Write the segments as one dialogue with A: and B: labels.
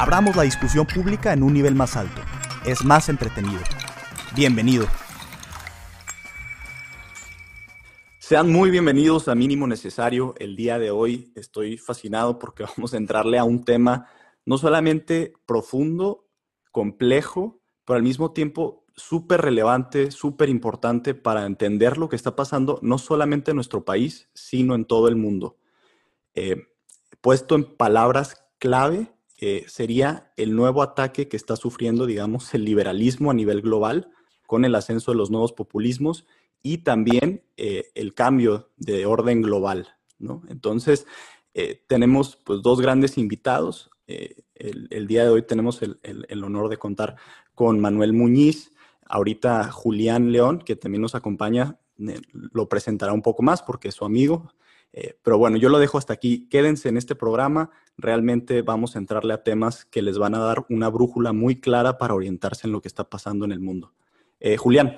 A: Abramos la discusión pública en un nivel más alto. Es más entretenido. Bienvenido. Sean muy bienvenidos a Mínimo Necesario. El día de hoy estoy fascinado porque vamos a entrarle a un tema no solamente profundo, complejo, pero al mismo tiempo súper relevante, súper importante para entender lo que está pasando no solamente en nuestro país, sino en todo el mundo. Eh, puesto en palabras clave, eh, sería el nuevo ataque que está sufriendo, digamos, el liberalismo a nivel global con el ascenso de los nuevos populismos y también eh, el cambio de orden global. Entonces, eh, tenemos pues dos grandes invitados. El, día de hoy tenemos el, el, honor de contar con Manuel Muñiz, ahorita Julián León, que también nos acompaña, lo presentará un poco más porque es su amigo, eh, pero bueno, yo lo dejo hasta aquí. Quédense en este programa. Realmente vamos a entrarle a temas que les van a dar una brújula muy clara para orientarse en lo que está pasando en el mundo. Eh, Julián.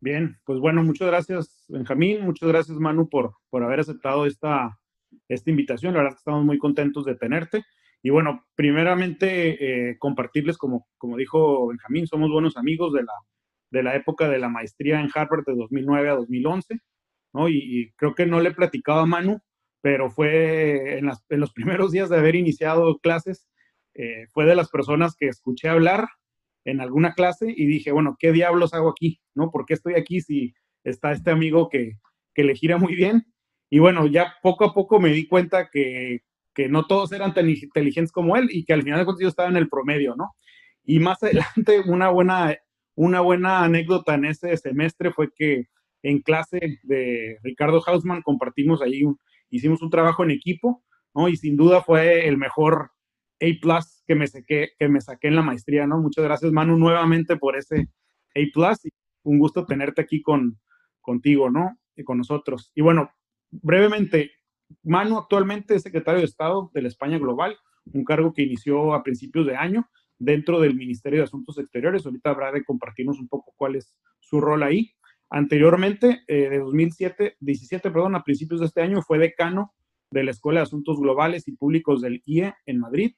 B: Bien, pues bueno, muchas gracias Benjamín, muchas gracias Manu por, por haber aceptado esta, esta invitación. La verdad es que estamos muy contentos de tenerte. Y bueno, primeramente eh, compartirles, como, como dijo Benjamín, somos buenos amigos de la, de la época de la maestría en Harvard de 2009 a 2011. Y, creo que no le he platicado a Manu, pero fue en, los primeros días de haber iniciado clases, eh, fue de las personas que escuché hablar en alguna clase y dije, bueno, ¿qué diablos hago aquí? ¿No? ¿Por qué estoy aquí si está este amigo que, que le gira muy bien? Y bueno, ya poco a poco me di cuenta que, que no todos eran tan inteligentes como él y que al final de cuentas yo estaba en el promedio, ¿no? Y más adelante, una buena, una buena anécdota en ese semestre fue que en clase de Ricardo Hausman, compartimos ahí, hicimos un trabajo en equipo, ¿no? Y sin duda fue el mejor A que me, saqué, que me saqué en la maestría, ¿no? Muchas gracias, Manu, nuevamente por ese A Un gusto tenerte aquí con, contigo, ¿no? Y con nosotros. Y bueno, brevemente, Manu actualmente es secretario de Estado de la España Global, un cargo que inició a principios de año dentro del Ministerio de Asuntos Exteriores. Ahorita habrá de compartirnos un poco cuál es su rol ahí. Anteriormente, eh, de 2007, 17, perdón, a principios de este año, fue decano de la Escuela de Asuntos Globales y Públicos del IE en Madrid.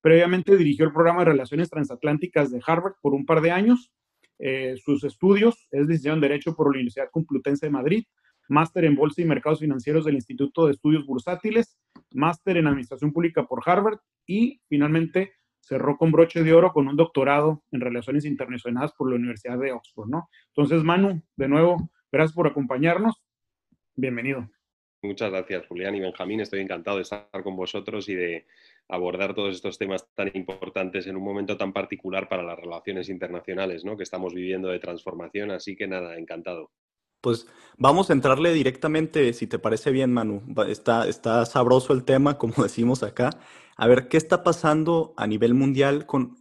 B: Previamente dirigió el programa de Relaciones Transatlánticas de Harvard por un par de años. Eh, sus estudios es licenciado en Derecho por la Universidad Complutense de Madrid, máster en Bolsa y Mercados Financieros del Instituto de Estudios Bursátiles, máster en Administración Pública por Harvard y finalmente cerró con broche de oro con un doctorado en Relaciones Internacionales por la Universidad de Oxford, ¿no? Entonces, Manu, de nuevo, gracias por acompañarnos. Bienvenido.
C: Muchas gracias, Julián y Benjamín. Estoy encantado de estar con vosotros y de abordar todos estos temas tan importantes en un momento tan particular para las relaciones internacionales, ¿no? Que estamos viviendo de transformación. Así que nada, encantado.
A: Pues vamos a entrarle directamente, si te parece bien, Manu. Está, está sabroso el tema, como decimos acá a ver qué está pasando a nivel mundial con,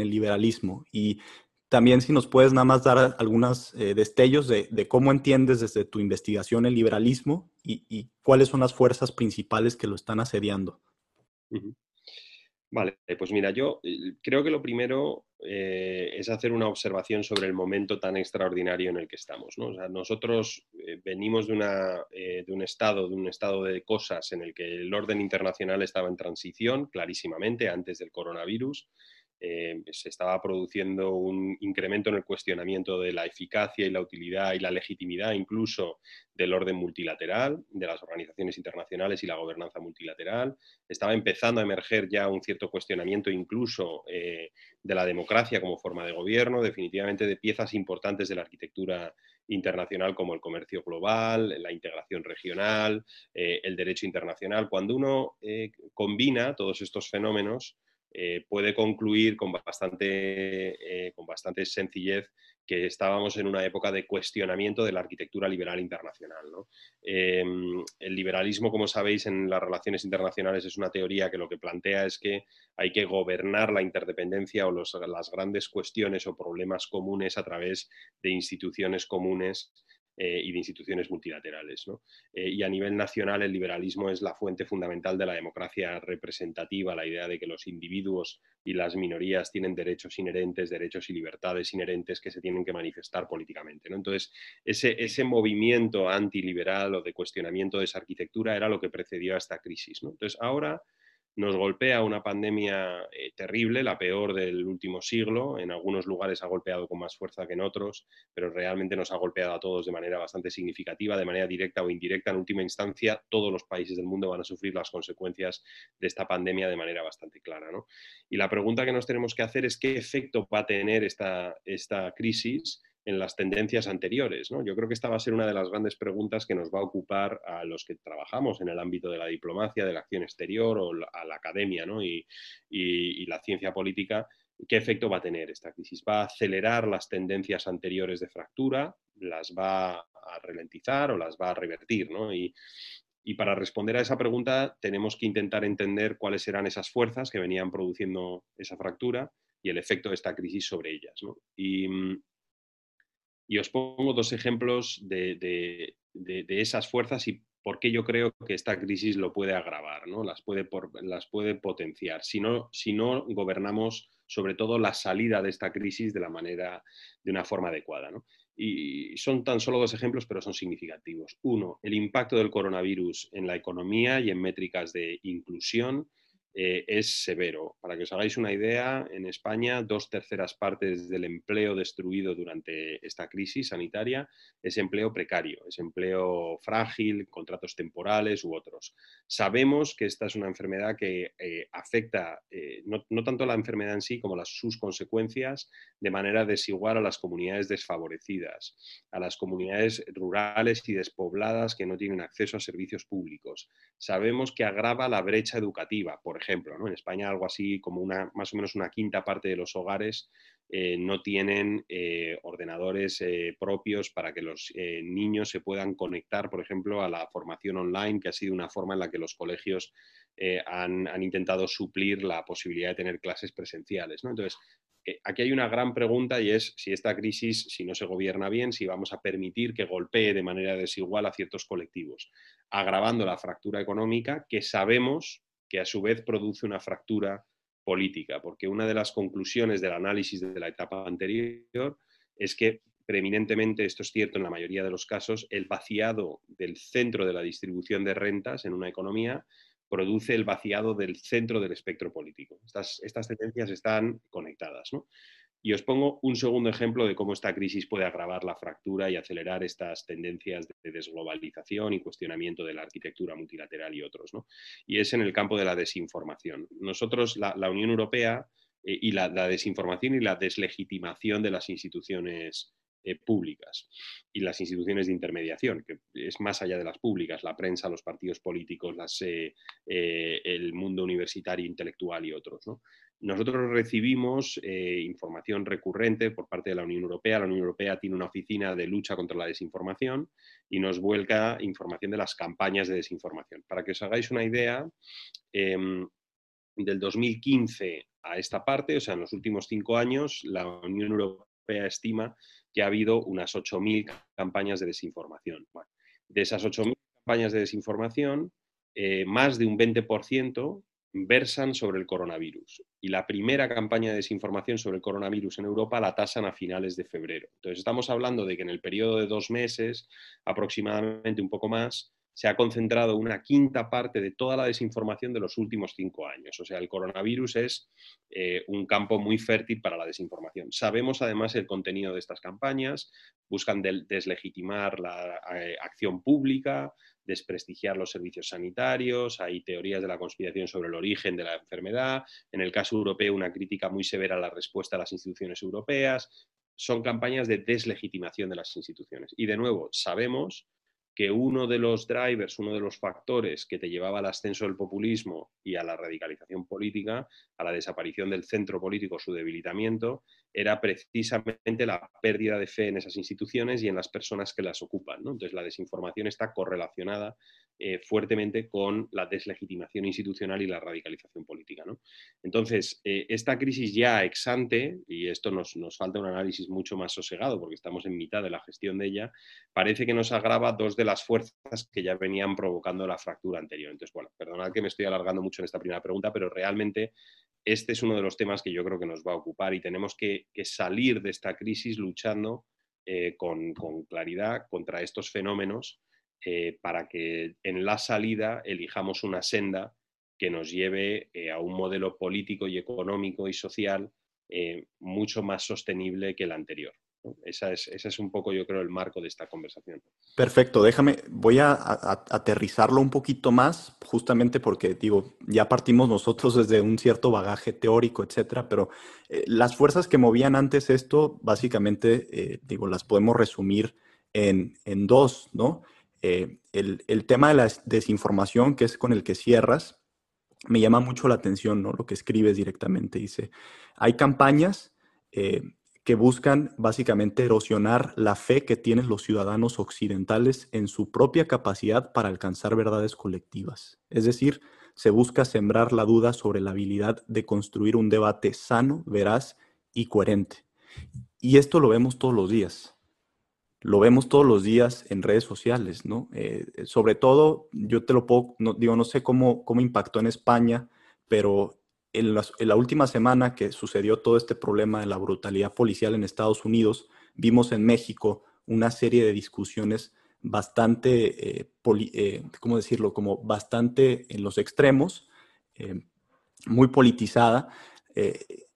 A: el liberalismo y también si nos puedes nada más dar algunos eh, destellos de, cómo entiendes desde tu investigación el liberalismo y, cuáles son las fuerzas principales que lo están asediando.
C: Vale, pues mira, yo eh, creo que lo primero eh, es hacer una observación sobre el momento tan extraordinario en el que estamos. nosotros eh, venimos de, una, de, un estado, de un estado de cosas en el que el orden internacional estaba en transición, clarísimamente, antes del coronavirus. Eh, se estaba produciendo un incremento en el cuestionamiento de la eficacia y la utilidad y la legitimidad incluso del orden multilateral, de las organizaciones internacionales y la gobernanza multilateral. Estaba empezando a emerger ya un cierto cuestionamiento incluso eh, de la democracia como forma de gobierno, definitivamente de piezas importantes de la arquitectura internacional como el comercio global, la integración regional, eh, el derecho internacional. Cuando uno combina todos estos fenómenos, eh, puede concluir con bastante, con bastante sencillez que estábamos en una época de cuestionamiento de la arquitectura liberal internacional. Em, el liberalismo, como sabéis, en las relaciones internacionales es una teoría que lo que plantea es que hay que gobernar la interdependencia o las grandes cuestiones o problemas comunes a través de instituciones comunes eh, y de instituciones multilaterales. Eh, y a nivel nacional el liberalismo es la fuente fundamental de la democracia representativa, la idea de que los individuos y las minorías tienen derechos inherentes, derechos y libertades inherentes que se tienen que manifestar políticamente. Entonces, ese, ese movimiento antiliberal o de cuestionamiento de esa arquitectura era lo que precedió a esta crisis. Entonces, ahora nos golpea una pandemia eh, terrible, la peor del último siglo. En algunos lugares ha golpeado con más fuerza que en otros, pero realmente nos ha golpeado a todos de manera bastante significativa, de manera directa o indirecta. En última instancia, todos los países del mundo van a sufrir las consecuencias de esta pandemia de manera bastante clara. Y la pregunta que nos tenemos que hacer es qué efecto va a tener esta, esta crisis en las tendencias anteriores. ¿no? Yo creo que esta va a ser una de las grandes preguntas que nos va a ocupar a los que trabajamos en el ámbito de la diplomacia, de la acción exterior o a la academia ¿no? y, la ciencia política. ¿Qué efecto va a tener esta crisis? ¿Va a acelerar las tendencias anteriores de fractura? ¿Las va a ralentizar o las va a revertir? Y, y para responder a esa pregunta tenemos que intentar entender cuáles eran esas fuerzas que venían produciendo esa fractura y el efecto de esta crisis sobre ellas. ¿no? Y, y os pongo dos ejemplos de, esas fuerzas y por qué yo creo que esta crisis lo puede agravar, ¿no? las, puede las puede potenciar, si no, si no gobernamos sobre todo la salida de esta crisis de la manera, de una forma adecuada. Y son tan solo dos ejemplos, pero son significativos. Uno, el impacto del coronavirus en la economía y en métricas de inclusión eh, es severo. Para que os hagáis una idea, en España dos terceras partes del empleo destruido durante esta crisis sanitaria es empleo precario, es empleo frágil, contratos temporales u otros. Sabemos que esta es una enfermedad que eh, afecta eh, no, tanto la enfermedad en sí como las, sus consecuencias de manera desigual a las comunidades desfavorecidas, a las comunidades rurales y despobladas que no tienen acceso a servicios públicos. Sabemos que agrava la brecha educativa, por ejemplo. En España algo así como una, más o menos una quinta parte de los hogares eh, no tienen eh, ordenadores eh, propios para que los niños se puedan conectar, por ejemplo, a la formación online, que ha sido una forma en la que los colegios han, intentado suplir la posibilidad de tener clases presenciales. ¿no? Entonces, aquí hay una gran pregunta y es si esta crisis, si no se gobierna bien, si vamos a permitir que golpee de manera desigual a ciertos colectivos, agravando la fractura económica que sabemos que a su vez produce una fractura política, porque una de las conclusiones del análisis de la etapa anterior es que preeminentemente, esto es cierto en la mayoría de los casos, el vaciado del centro de la distribución de rentas en una economía produce el vaciado del centro del espectro político. Estas, estas tendencias están conectadas. ¿no? Y os pongo un segundo ejemplo de cómo esta crisis puede agravar la fractura y acelerar estas tendencias de desglobalización y cuestionamiento de la arquitectura multilateral y otros. Y es en el campo de la desinformación. Nosotros, la, Unión Europea, eh, y la, desinformación y la deslegitimación de las instituciones eh, públicas y las instituciones de intermediación, que es más allá de las públicas, la prensa, los partidos políticos, eh, el mundo universitario, intelectual y otros. ¿no? Nosotros recibimos eh, información recurrente por parte de la Unión Europea. La Unión Europea tiene una oficina de lucha contra la desinformación y nos vuelca información de las campañas de desinformación. Para que os hagáis una idea, em, del 2015 a esta parte, o sea, en los últimos cinco años, la Unión Europea estima que ha habido unas 8.000 campañas de desinformación. de esas 8.000 campañas de desinformación, eh, más de un 20% versan sobre el coronavirus. Y la primera campaña de desinformación sobre el coronavirus en Europa la tasan a finales de febrero. Entonces estamos hablando de que en el periodo de dos meses, aproximadamente un poco más, se ha concentrado una quinta parte de toda la desinformación de los últimos cinco años. O sea, el coronavirus es eh, un campo muy fértil para la desinformación. Sabemos además el contenido de estas campañas, buscan deslegitimar la eh, acción pública, desprestigiar los servicios sanitarios, hay teorías de la conspiración sobre el origen de la enfermedad, en el caso europeo una crítica muy severa a la respuesta de las instituciones europeas, son campañas de deslegitimación de las instituciones. Y de nuevo, sabemos que uno de los drivers, uno de los factores que te llevaba al ascenso del populismo y a la radicalización política, a la desaparición del centro político, su debilitamiento, era precisamente la pérdida de fe en esas instituciones y en las personas que las ocupan. Entonces, la desinformación está correlacionada eh, fuertemente con la deslegitimación institucional y la radicalización política. Entonces, eh, esta crisis ya exante, y esto nos, nos, falta un análisis mucho más sosegado porque estamos en mitad de la gestión de ella, parece que nos agrava dos de las fuerzas que ya venían provocando la fractura anterior. Entonces, bueno, perdonad que me estoy alargando mucho en esta primera pregunta, pero realmente este es uno de los temas que yo creo que nos va a ocupar y tenemos que, salir de esta crisis luchando eh, con claridad contra estos fenómenos eh, para que en la salida elijamos una senda que nos lleve eh, a un modelo político y económico y social eh, mucho más sostenible que el anterior. Esa es, ese es un poco, yo creo, el marco de esta conversación.
A: Perfecto, déjame, voy a, aterrizarlo un poquito más, justamente porque, digo, ya partimos nosotros desde un cierto bagaje teórico, etcétera, pero las fuerzas que movían antes esto, básicamente, digo, las podemos resumir en, en dos, ¿no? Eh, el, tema de la desinformación, que es con el que cierras, me llama mucho la atención, ¿no? Lo que escribes directamente. Dice, hay campañas eh, que buscan básicamente erosionar la fe que tienen los ciudadanos occidentales en su propia capacidad para alcanzar verdades colectivas. Es decir, se busca sembrar la duda sobre la habilidad de construir un debate sano, veraz y coherente. Y esto lo vemos todos los días lo vemos todos los días en redes sociales, ¿no? Eh, sobre todo, yo te lo puedo, no, digo, no sé cómo, cómo impactó en España, pero en, la última semana que sucedió todo este problema de la brutalidad policial en Estados Unidos, vimos en México una serie de discusiones bastante, eh, eh, ¿cómo decirlo? Como bastante en los extremos, muy politizada,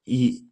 A: y,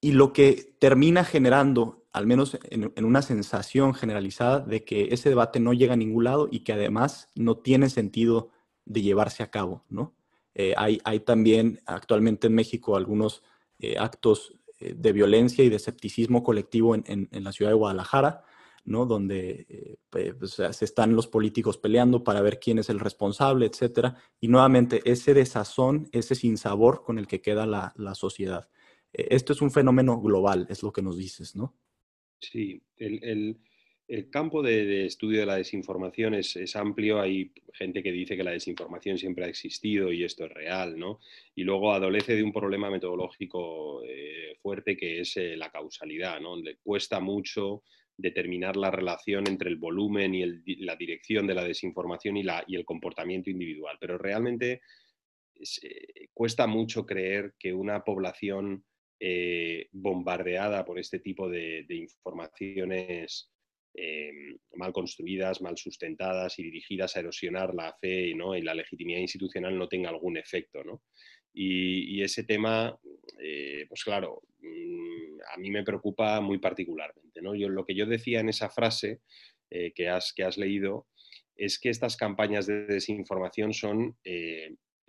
A: y lo que termina generando al menos en, una sensación generalizada de que ese debate no llega a ningún lado y que además no tiene sentido de llevarse a cabo, ¿no? Eh, hay, también actualmente en México algunos eh, actos eh, de violencia y de escepticismo colectivo en, en, la ciudad de Guadalajara, ¿no? Donde pues, se están los políticos peleando para ver quién es el responsable, etcétera. Y nuevamente ese desazón, ese sinsabor con el que queda la, la sociedad. esto es un fenómeno global, es lo que nos dices, ¿no?
C: Sí, el, campo de, estudio de la desinformación es, amplio. Hay gente que dice que la desinformación siempre ha existido y esto es real, ¿no? Y luego adolece de un problema metodológico eh, fuerte que es eh, la causalidad, ¿no? Le cuesta mucho determinar la relación entre el volumen y la dirección de la desinformación y, la, y el comportamiento individual. Pero realmente eh, cuesta mucho creer que una población eh, bombardeada por este tipo de, informaciones eh, mal construidas, mal sustentadas y dirigidas a erosionar la fe ¿no? y la legitimidad institucional no tenga algún efecto. ¿no? Y, ese tema, eh, pues claro, mm, a mí me preocupa muy particularmente. ¿no? Yo, lo que yo decía en esa frase que, has, que has leído es que estas campañas de desinformación son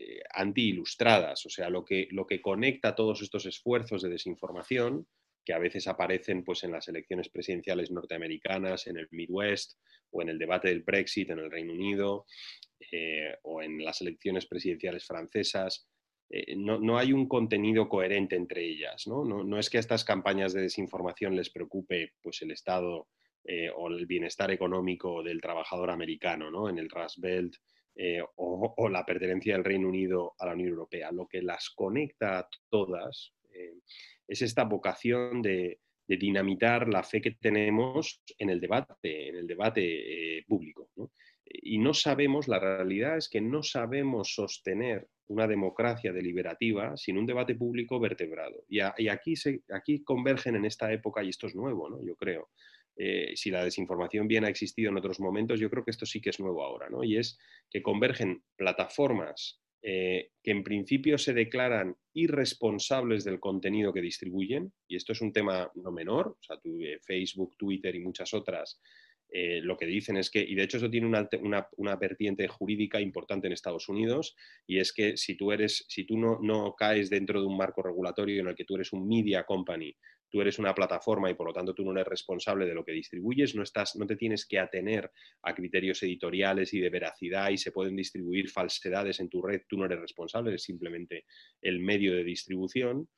C: eh, anti-ilustradas, o sea, lo que, lo que conecta todos estos esfuerzos de desinformación, que a veces aparecen pues, en las elecciones presidenciales norteamericanas, en el Midwest, o en el debate del Brexit en el Reino Unido, eh, o en las elecciones presidenciales francesas, eh, no, hay un contenido coherente entre ellas. ¿no? No, es que a estas campañas de desinformación les preocupe pues, el Estado o el bienestar económico del trabajador americano ¿no? en el Rust Belt eh, o, la pertenencia del Reino Unido a la Unión Europea. Lo que las conecta a todas eh, es esta vocación de, dinamitar la fe que tenemos en el debate, en el debate eh, público. Y no sabemos, la realidad es que no sabemos sostener una democracia deliberativa sin un debate público vertebrado. Y, aquí, se, aquí convergen en esta época, y esto es nuevo, ¿no? yo creo, eh, si la desinformación bien ha existido en otros momentos, yo creo que esto sí que es nuevo ahora, ¿no? Y es que convergen plataformas eh, que en principio se declaran irresponsables del contenido que distribuyen, y esto es un tema no menor, o sea, tu, Facebook, Twitter y muchas otras eh, lo que dicen es que, y de hecho eso tiene una, vertiente jurídica importante en Estados Unidos, y es que si tú, eres, si tú no, no, caes dentro de un marco regulatorio en el que tú eres un media company, tú eres una plataforma y por lo tanto tú no eres responsable de lo que distribuyes, no, estás, no te tienes que atener a criterios editoriales y de veracidad y se pueden distribuir falsedades en tu red, tú no eres responsable, eres simplemente el medio de distribución.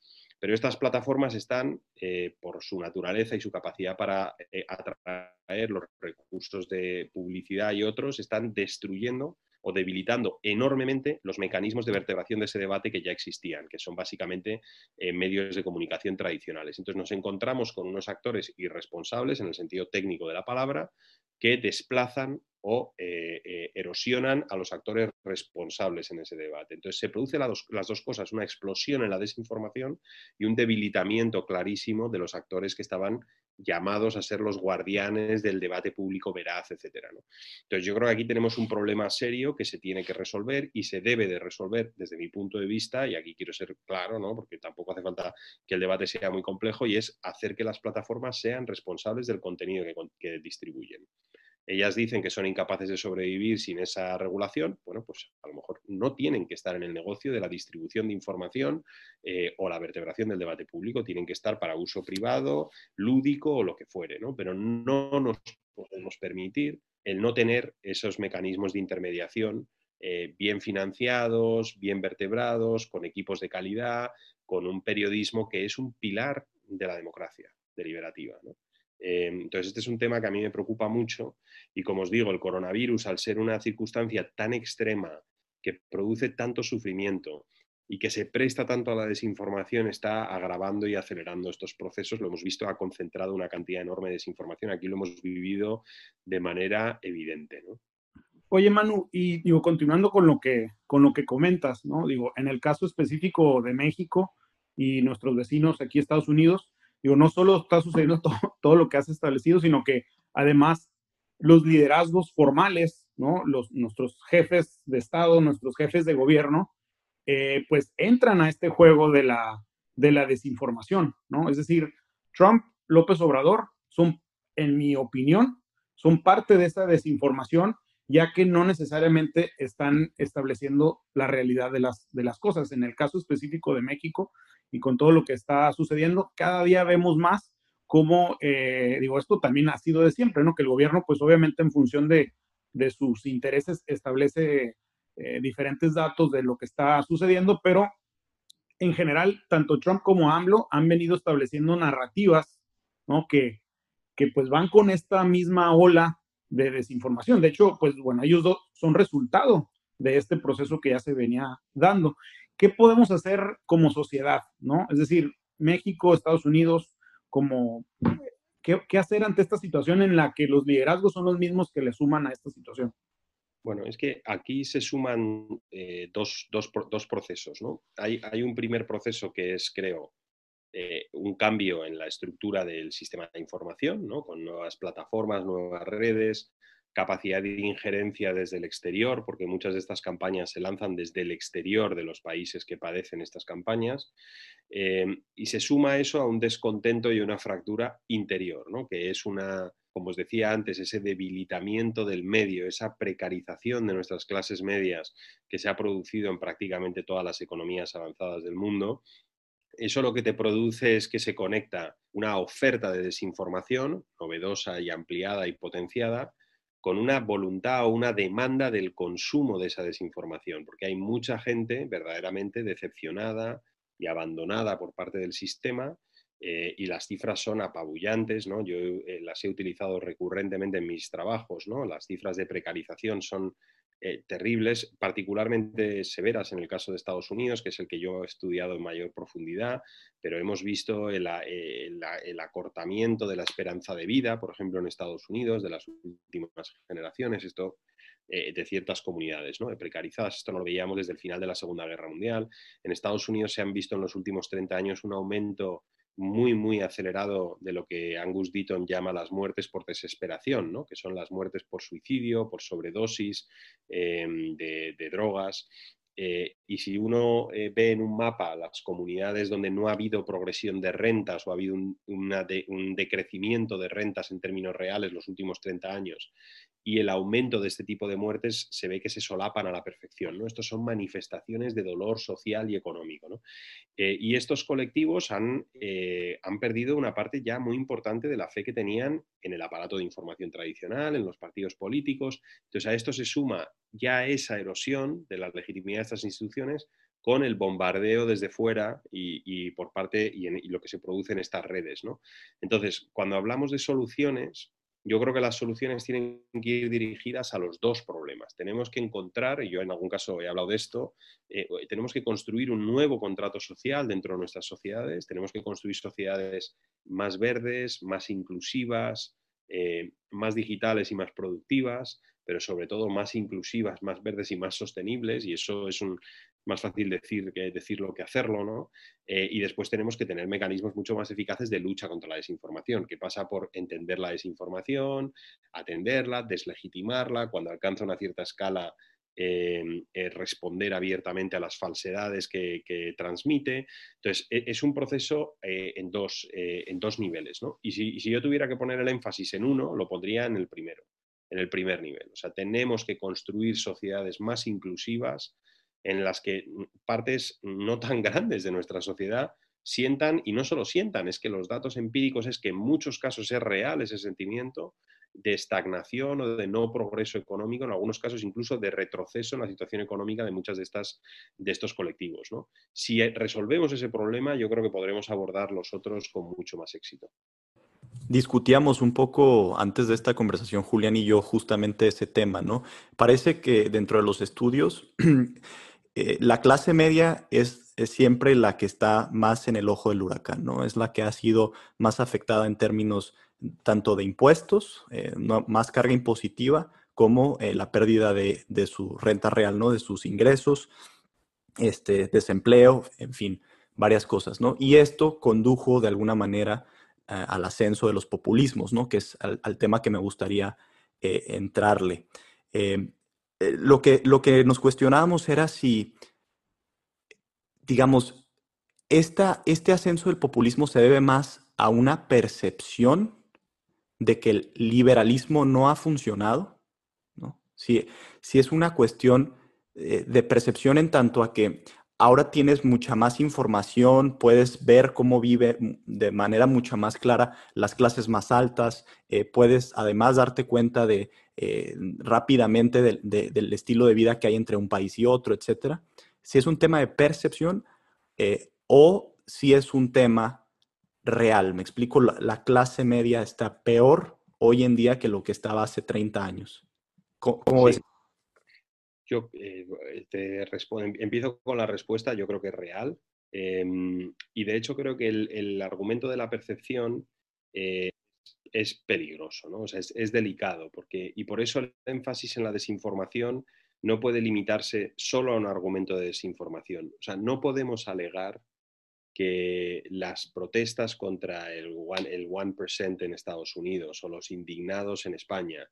C: Pero estas plataformas están, eh, por su naturaleza y su capacidad para eh, atraer los recursos de publicidad y otros, están destruyendo o debilitando enormemente los mecanismos de vertebración de ese debate que ya existían, que son básicamente eh, medios de comunicación tradicionales. Entonces nos encontramos con unos actores irresponsables en el sentido técnico de la palabra que desplazan o eh, eh, erosionan a los actores responsables en ese debate. Entonces se producen las dos cosas, una explosión en la desinformación y un debilitamiento clarísimo de los actores que estaban llamados a ser los guardianes del debate público veraz, etc. Entonces yo creo que aquí tenemos un problema serio que se tiene que resolver y se debe de resolver desde mi punto de vista, y aquí quiero ser claro, ¿no? porque tampoco hace falta que el debate sea muy complejo, y es hacer que las plataformas sean responsables del contenido que distribuyen ellas dicen que son incapaces de sobrevivir sin esa regulación, bueno, pues a lo mejor no tienen que estar en el negocio de la distribución de información eh, o la vertebración del debate público, tienen que estar para uso privado, lúdico o lo que fuere, ¿no? Pero no nos podemos permitir el no tener esos mecanismos de intermediación eh, bien financiados, bien vertebrados, con equipos de calidad, con un periodismo que es un pilar de la democracia deliberativa. ¿no? Em, entonces, este es un tema que a mí me preocupa mucho y como os digo, el coronavirus, al ser una circunstancia tan extrema que produce tanto sufrimiento y que se presta tanto a la desinformación, está agravando y acelerando estos procesos. Lo hemos visto, ha concentrado una cantidad enorme de desinformación. Aquí lo hemos vivido de manera evidente.
B: Oye, Manu, y digo, continuando con lo que, con lo que comentas, ¿no? Digo, en el caso específico de México y nuestros vecinos aquí, Estados Unidos, Digo, no solo está sucediendo todo, lo que has establecido, sino que además los liderazgos formales, ¿no? Los, nuestros jefes de Estado, nuestros jefes de gobierno, eh, pues entran a este juego de la, de la desinformación, ¿no? Es decir, Trump, López Obrador son, en mi opinión, son parte de esa desinformación, ya que no necesariamente están estableciendo la realidad de las, de las cosas. En el caso específico de México, y con todo lo que está sucediendo, cada día vemos más cómo, eh, digo, esto también ha sido de siempre, ¿no? Que el gobierno, pues obviamente en función de, sus intereses, establece eh, diferentes datos de lo que está sucediendo, pero en general, tanto Trump como AMLO han venido estableciendo narrativas, ¿no? Que, que pues van con esta misma ola de desinformación. De hecho, pues bueno, ellos dos son resultado de este proceso que ya se venía dando. ¿qué podemos hacer como sociedad? ¿no? Es decir, México, Estados Unidos, como, ¿qué, hacer ante esta situación en la que los liderazgos son los mismos que le suman a esta situación?
C: Bueno, es que aquí se suman eh, dos, procesos. ¿no? Hay, hay, un primer proceso que es, creo, eh, un cambio en la estructura del sistema de información, ¿no? con nuevas plataformas, nuevas redes, capacidad de injerencia desde el exterior, porque muchas de estas campañas se lanzan desde el exterior de los países que padecen estas campañas, eh, y se suma eso a un descontento y una fractura interior, ¿no? que es una, como os decía antes, ese debilitamiento del medio, esa precarización de nuestras clases medias que se ha producido en prácticamente todas las economías avanzadas del mundo, eso lo que te produce es que se conecta una oferta de desinformación novedosa y ampliada y potenciada con una voluntad o una demanda del consumo de esa desinformación, porque hay mucha gente verdaderamente decepcionada y abandonada por parte del sistema eh, y las cifras son apabullantes, ¿no? Yo eh, las he utilizado recurrentemente en mis trabajos, ¿no? Las cifras de precarización son eh, terribles, particularmente severas en el caso de Estados Unidos, que es el que yo he estudiado en mayor profundidad, pero hemos visto el, acortamiento de la esperanza de vida, por ejemplo, en Estados Unidos, de las últimas generaciones, esto eh, de ciertas comunidades ¿no? precarizadas. Esto no lo veíamos desde el final de la Segunda Guerra Mundial. En Estados Unidos se han visto en los últimos 30 años un aumento muy, muy acelerado de lo que Angus Deaton llama las muertes por desesperación, ¿no? que son las muertes por suicidio, por sobredosis em, de, drogas. Eh, y si uno eh, ve en un mapa las comunidades donde no ha habido progresión de rentas o ha habido un, un, decrecimiento de rentas en términos reales los últimos 30 años y el aumento de este tipo de muertes se ve que se solapan a la perfección. ¿no? Estos son manifestaciones de dolor social y económico. Eh, y estos colectivos han, han perdido una parte ya muy importante de la fe que tenían en el aparato de información tradicional, en los partidos políticos. Entonces a esto se suma ya esa erosión de la legitimidad de estas instituciones con el bombardeo desde fuera y, por parte y, lo que se produce en estas redes. ¿no? Entonces, cuando hablamos de soluciones, yo creo que las soluciones tienen que ir dirigidas a los dos problemas. Tenemos que encontrar, y yo en algún caso he hablado de esto, eh, tenemos que construir un nuevo contrato social dentro de nuestras sociedades, tenemos que construir sociedades más verdes, más inclusivas, eh, más digitales y más productivas, pero sobre todo más inclusivas, más verdes y más sostenibles, y eso es un, más fácil decir que decirlo que hacerlo, ¿no? Eh, y después tenemos que tener mecanismos mucho más eficaces de lucha contra la desinformación, que pasa por entender la desinformación, atenderla, deslegitimarla, cuando alcanza una cierta escala Em, eh, responder abiertamente a las falsedades que, transmite. Entonces, e, es un proceso eh, en, dos, eh, en, dos, niveles. ¿no? Y, si, yo tuviera que poner el énfasis en uno, lo pondría en el primero, en el primer nivel. O sea, tenemos que construir sociedades más inclusivas en las que partes no tan grandes de nuestra sociedad sientan, y no solo sientan, es que los datos empíricos es que en muchos casos es real ese sentimiento, de estagnación o de no progreso económico, en algunos casos incluso de retroceso en la situación económica de muchas de, estas, de estos colectivos. Si eh, resolvemos ese problema, yo creo que podremos abordar los otros con mucho más éxito.
A: Discutíamos un poco antes de esta conversación, Julián y yo, justamente ese tema, ¿no? Parece que dentro de los estudios, eh, la clase media es, es, siempre la que está más en el ojo del huracán, ¿no? Es la que ha sido más afectada en términos tanto de impuestos, eh, más carga impositiva, como eh, la pérdida de, su renta real, ¿no? De sus ingresos, este, desempleo, en fin, varias cosas, ¿no? Y esto condujo de alguna manera al ascenso de los populismos, ¿no? Que es al, tema que me gustaría eh, entrarle. lo, que, lo que nos cuestionábamos era si, digamos, esta, este ascenso del populismo se debe más a una percepción de que el liberalismo no ha funcionado, ¿no? Si, si es una cuestión eh, de percepción en tanto a que ahora tienes mucha más información, puedes ver cómo vive de manera mucha más clara las clases más altas, eh, puedes además darte cuenta de eh, rápidamente del estilo de vida que hay entre un país y otro, etcétera. Si es un tema de percepción o si es un tema real. Me explico, la, clase media está peor hoy en día que lo que estaba hace 30 años. ¿Cómo, ves?
C: Yo eh, te respondo, em, empiezo con la respuesta, yo creo que es real. Em, y de hecho creo que el, argumento de la percepción eh, es peligroso, ¿no? Es, delicado, porque, y por eso el énfasis en la desinformación no puede limitarse solo a un argumento de desinformación. O sea, no podemos alegar que las protestas contra el one, el en Estados Unidos o los indignados en España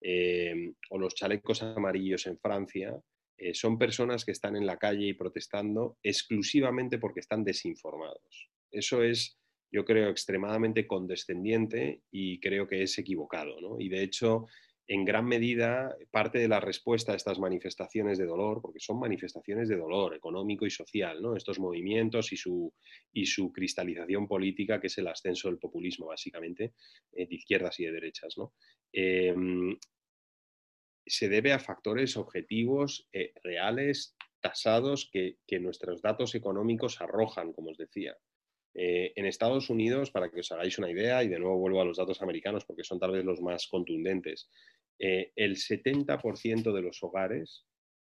C: em, o los chalecos amarillos en Francia eh, son personas que están en la calle y protestando exclusivamente porque están desinformados. Eso es, yo creo, extremadamente condescendiente y creo que es equivocado. ¿no? Y de hecho, en gran medida parte de la respuesta a estas manifestaciones de dolor, porque son manifestaciones de dolor económico y social, ¿no? estos movimientos y su, y su cristalización política, que es el ascenso del populismo, básicamente, eh, de izquierdas y de derechas. ¿no? Em, se debe a factores objetivos, eh, reales, tasados, que, que nuestros datos económicos arrojan, como os decía. Eh, en Estados Unidos, para que os hagáis una idea, y de nuevo vuelvo a los datos americanos porque son tal vez los más contundentes, eh, el 70% de los hogares,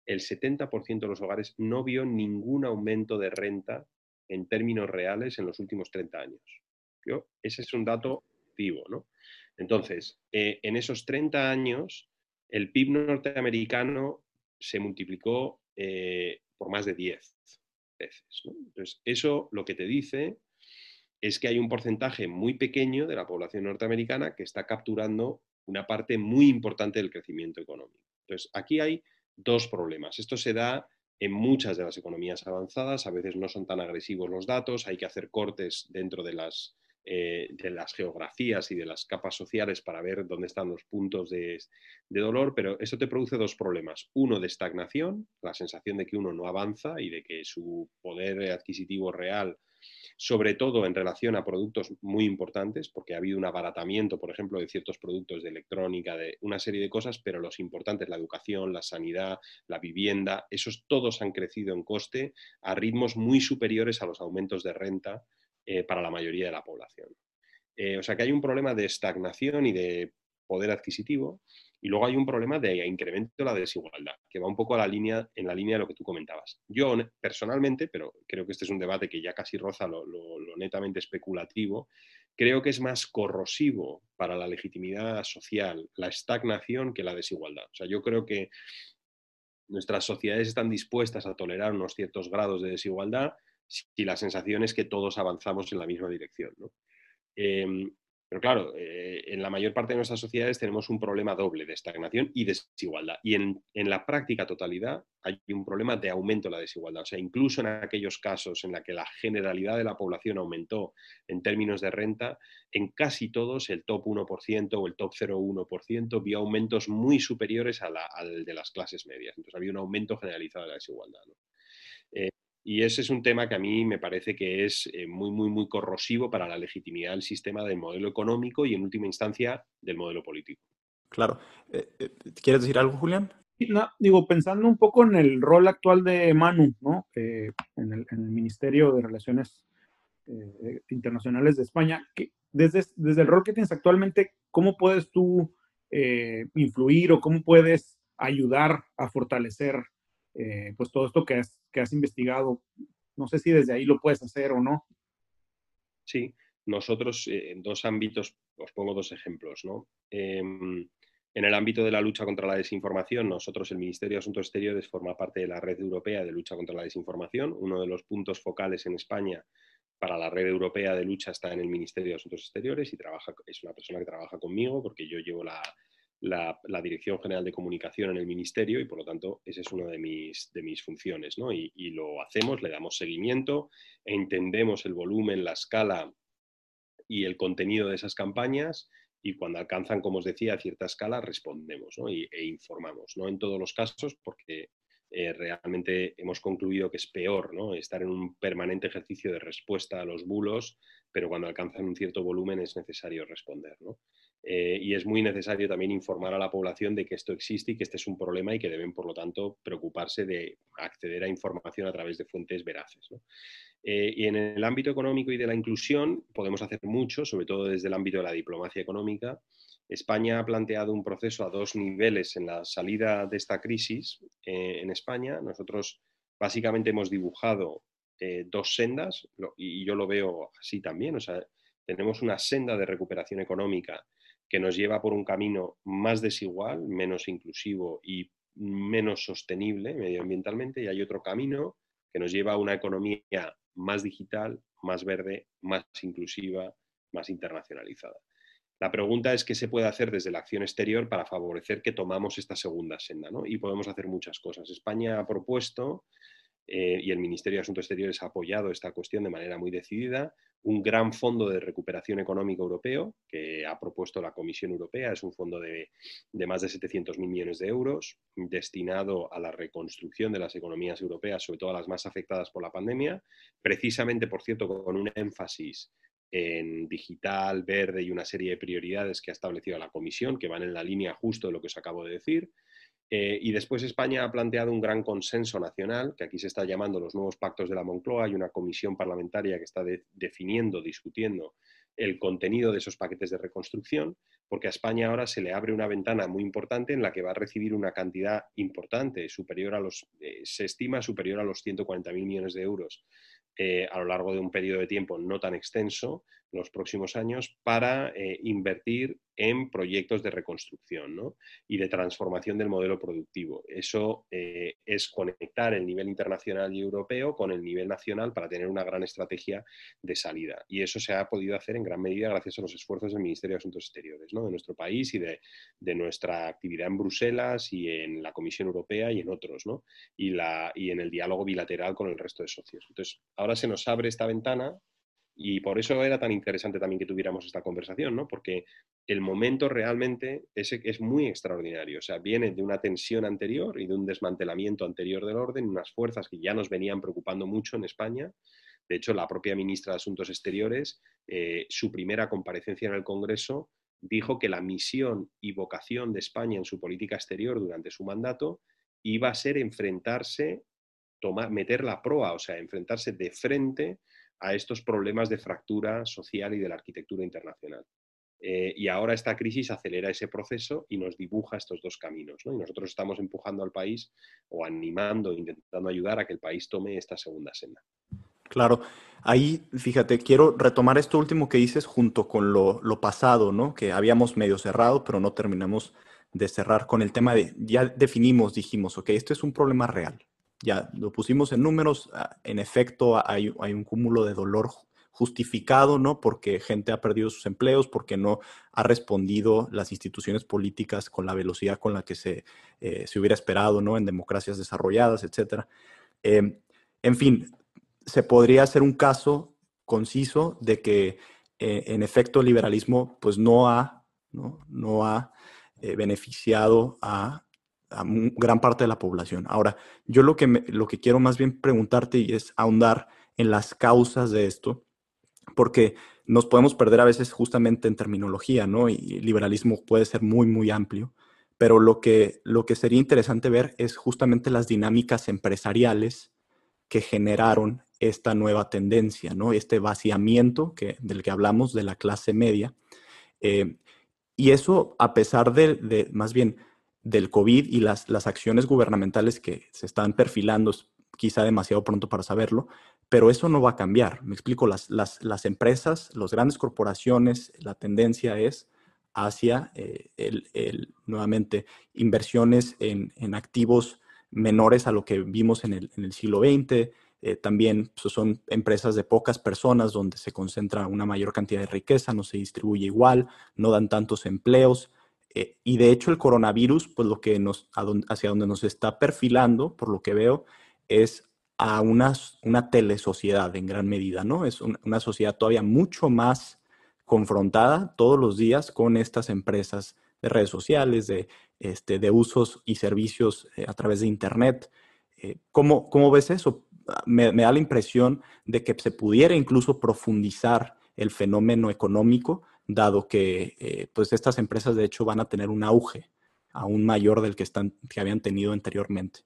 C: el 70% de los hogares no vio ningún aumento de renta en términos reales en los últimos 30 años. Ese es un dato activo, ¿no? Entonces, eh, en esos 30 años, el PIB norteamericano se multiplicó por más de 10 veces. Entonces, eso lo que te dice es que hay un porcentaje muy pequeño de la población norteamericana que está capturando una parte muy importante del crecimiento económico. Entonces, aquí hay dos problemas. Esto se da En muchas de las economías avanzadas a veces no son tan agresivos los datos, hay que hacer cortes dentro de las, eh, de las geografías y de las capas sociales para ver dónde están los puntos de, dolor, pero eso te produce dos problemas. Uno de estagnación, la sensación de que uno no avanza y de que su poder adquisitivo real, sobre todo en relación a productos muy importantes, porque ha habido un abaratamiento, por ejemplo, de ciertos productos de electrónica, de una serie de cosas, pero los importantes, la educación, la sanidad, la vivienda, esos todos han crecido en coste a ritmos muy superiores a los aumentos de renta eh, para la mayoría de la población. Eh, o sea que hay un problema de estagnación y de poder adquisitivo y luego hay un problema de incremento de la desigualdad, que va un poco a la línea, en la línea de lo que tú comentabas. Yo personalmente, pero creo que este es un debate que ya casi roza lo, netamente especulativo, creo que es más corrosivo para la legitimidad social la estagnación que la desigualdad. O sea, yo creo que nuestras sociedades están dispuestas a tolerar unos ciertos grados de desigualdad, si la sensación es que todos avanzamos en la misma dirección. Em, pero claro, eh, en la mayor parte de nuestras sociedades tenemos un problema doble de estagnación y desigualdad. Y en, la práctica totalidad hay un problema de aumento de la desigualdad. O sea, incluso en aquellos casos en los que la generalidad de la población aumentó en términos de renta, en casi todos el top 1% o el top 0,1% vio aumentos muy superiores al de las clases medias. Entonces había un aumento generalizado de la desigualdad. Eh, y ese es un tema que a mí me parece que es eh, muy, muy, muy corrosivo para la legitimidad del sistema del modelo económico y, en última instancia, del modelo político.
A: Claro. Eh, eh, ¿Quieres decir algo, Julián?
B: No, digo, pensando un poco en el rol actual de Manu, ¿no? en, el, Ministerio de Relaciones Internacionales de España, que desde, desde el rol que tienes actualmente, ¿cómo puedes tú influir o cómo puedes ayudar a fortalecer eh, pues todo esto que has, investigado. No sé si desde ahí lo puedes hacer o no.
C: Sí, nosotros eh, en dos ámbitos, os pongo dos ejemplos. ¿no? Em, en el ámbito de la lucha contra la desinformación, nosotros, el Ministerio de Asuntos Exteriores, forma parte de la Red Europea de Lucha contra la Desinformación. Uno de los puntos focales en España para la Red Europea de Lucha está en el Ministerio de Asuntos Exteriores y trabaja, es una persona que trabaja conmigo porque yo llevo la, la, Dirección General de Comunicación en el Ministerio y por lo tanto esa es una de mis, de mis funciones. ¿no? Y, lo hacemos, le damos seguimiento, entendemos el volumen, la escala y el contenido de esas campañas y cuando alcanzan, como os decía, cierta escala, respondemos y, e informamos. No en todos los casos, porque eh, realmente hemos concluido que es peor ¿no? estar en un permanente ejercicio de respuesta a los bulos, pero cuando alcanzan un cierto volumen es necesario responder. ¿no? Eh, y es muy necesario también informar a la población de que esto existe y que este es un problema y que deben, por lo tanto, preocuparse de acceder a información a través de fuentes veraces. Eh, y en el ámbito económico y de la inclusión podemos hacer mucho, sobre todo desde el ámbito de la diplomacia económica. España ha planteado un proceso a dos niveles en la salida de esta crisis eh, en España. Nosotros básicamente hemos dibujado dos sendas y yo lo veo así también. O sea, tenemos una senda de recuperación económica que nos lleva por un camino más desigual, menos inclusivo y menos sostenible medioambientalmente, y hay otro camino que nos lleva a una economía más digital, más verde, más inclusiva, más internacionalizada. La pregunta es qué se puede hacer desde la acción exterior para favorecer que tomamos esta segunda senda, ¿no? Y podemos hacer muchas cosas. España ha propuesto eh, y el Ministerio de Asuntos Exteriores ha apoyado esta cuestión de manera muy decidida. Un gran fondo de recuperación económica europeo que ha propuesto la Comisión Europea es un fondo de, de más de 700.000 millones de euros destinado a la reconstrucción de las economías europeas, sobre todo a las más afectadas por la pandemia, precisamente, por cierto, con un énfasis en digital, verde y una serie de prioridades que ha establecido la Comisión, que van en la línea justo de lo que os acabo de decir. Eh, y después España ha planteado un gran consenso nacional, que aquí se está llamando los nuevos pactos de la Moncloa. Hay una comisión parlamentaria que está definiendo, discutiendo el contenido de esos paquetes de reconstrucción, porque a España ahora se le abre una ventana muy importante en la que va a recibir una cantidad importante, superior a los, eh, se estima superior a los 140.000 millones de euros eh, a lo largo de un periodo de tiempo no tan extenso, los próximos años, para eh, invertir en proyectos de reconstrucción y de transformación del modelo productivo. Eso eh, es conectar el nivel internacional y europeo con el nivel nacional para tener una gran estrategia de salida. Y eso se ha podido hacer en gran medida gracias a los esfuerzos del Ministerio de Asuntos Exteriores de nuestro país y de, nuestra actividad en Bruselas y en la Comisión Europea y en otros, y, la, y en el diálogo bilateral con el resto de socios. Entonces, ahora se nos abre esta ventana y por eso era tan interesante también que tuviéramos esta conversación, ¿no? Porque el momento realmente es, es muy extraordinario. O sea, viene de una tensión anterior y de un desmantelamiento anterior del orden, unas fuerzas que ya nos venían preocupando mucho en España. De hecho, la propia ministra de Asuntos Exteriores, eh, su primera comparecencia en el Congreso, dijo que la misión y vocación de España en su política exterior durante su mandato iba a ser enfrentarse, tomar, meter la proa, o sea, enfrentarse de frente a estos problemas de fractura social y de la arquitectura internacional. Eh, y ahora esta crisis acelera ese proceso y nos dibuja estos dos caminos. Y nosotros estamos empujando al país o animando, intentando ayudar a que el país tome esta segunda senda.
A: Claro, ahí fíjate, quiero retomar esto último que dices junto con lo, pasado, ¿no? que habíamos medio cerrado, pero no terminamos de cerrar con el tema de, ya definimos, dijimos, ok, esto es un problema real, ya lo pusimos en números, ah, en efecto hay, un cúmulo de dolor justificado, ¿no? Porque gente ha perdido sus empleos, porque no ha respondido las instituciones políticas con la velocidad con la que se, eh, se hubiera esperado, ¿no? En democracias desarrolladas, etc. Em, en fin, se podría hacer un caso conciso de que, eh, en efecto, el liberalismo, pues no ha, no, no ha eh, beneficiado a a gran parte de la población. Ahora, yo lo que, lo que quiero más bien preguntarte y es ahondar en las causas de esto, porque nos podemos perder a veces justamente en terminología, ¿no? Y liberalismo puede ser muy, muy amplio, pero lo que, lo que sería interesante ver es justamente las dinámicas empresariales que generaron esta nueva tendencia, ¿no? Este vaciamiento que, del que hablamos de la clase media. Eh, y eso, a pesar de, de, más bien, del COVID y las, las acciones gubernamentales que se están perfilando, quizá demasiado pronto para saberlo, pero eso no va a cambiar. Me explico, las, las, las empresas, las grandes corporaciones, la tendencia es hacia, eh, el, nuevamente, inversiones en, en, activos menores a lo que vimos en el, en el siglo XX. Eh, también pues, son empresas de pocas personas donde se concentra una mayor cantidad de riqueza, no se distribuye igual, no dan tantos empleos. Eh, y de hecho el coronavirus, pues lo que nos, hacia donde nos está perfilando, por lo que veo, es a una, una telesociedad en gran medida, ¿no? Es una sociedad todavía mucho más confrontada todos los días con estas empresas de redes sociales, de, este, de usos y servicios eh, a través de Internet. Eh, ¿cómo, ¿cómo, ves eso? Me, me, da la impresión de que se pudiera incluso profundizar el fenómeno económico dado que eh, pues estas empresas de hecho van a tener un auge aún mayor del que, están, que habían tenido anteriormente.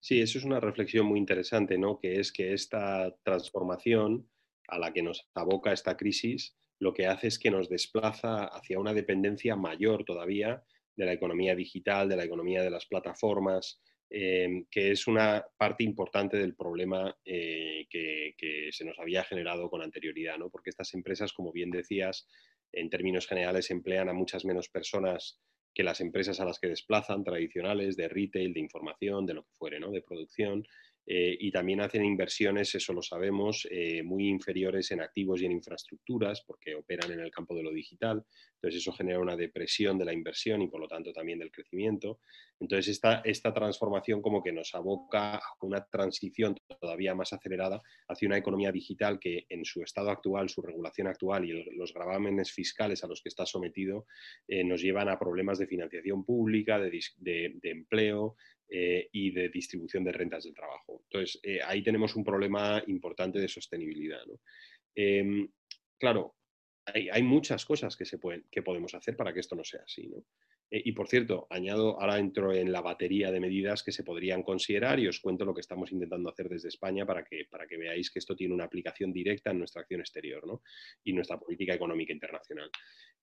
C: Sí, eso es una reflexión muy interesante, ¿no? Que es que esta transformación a la que nos aboca esta crisis, lo que hace es que nos desplaza hacia una dependencia mayor todavía de la economía digital, de la economía de las plataformas, Em, que es una parte importante del problema eh, que, se nos había generado con anterioridad, ¿no? porque estas empresas, como bien decías, en términos generales emplean a muchas menos personas que las empresas a las que desplazan, tradicionales, de retail, de información, de lo que fuere, ¿no? de producción, eh, y también hacen inversiones, eso lo sabemos, eh, muy inferiores en activos y en infraestructuras, porque operan en el campo de lo digital. Entonces eso genera una depresión de la inversión y por lo tanto también del crecimiento. Entonces esta, esta transformación como que nos aboca a una transición todavía más acelerada hacia una economía digital que en su estado actual, su regulación actual y los gravámenes fiscales a los que está sometido eh, nos llevan a problemas de financiación pública, de, de empleo, eh, y de distribución de rentas del trabajo. Entonces, eh, ahí tenemos un problema importante de sostenibilidad. Em, claro, hay, muchas cosas que, se pueden, que podemos hacer para que esto no sea así. Eh, y por cierto, añado, ahora entro en la batería de medidas que se podrían considerar y os cuento lo que estamos intentando hacer desde España para que, para que veáis que esto tiene una aplicación directa en nuestra acción exterior y nuestra política económica internacional.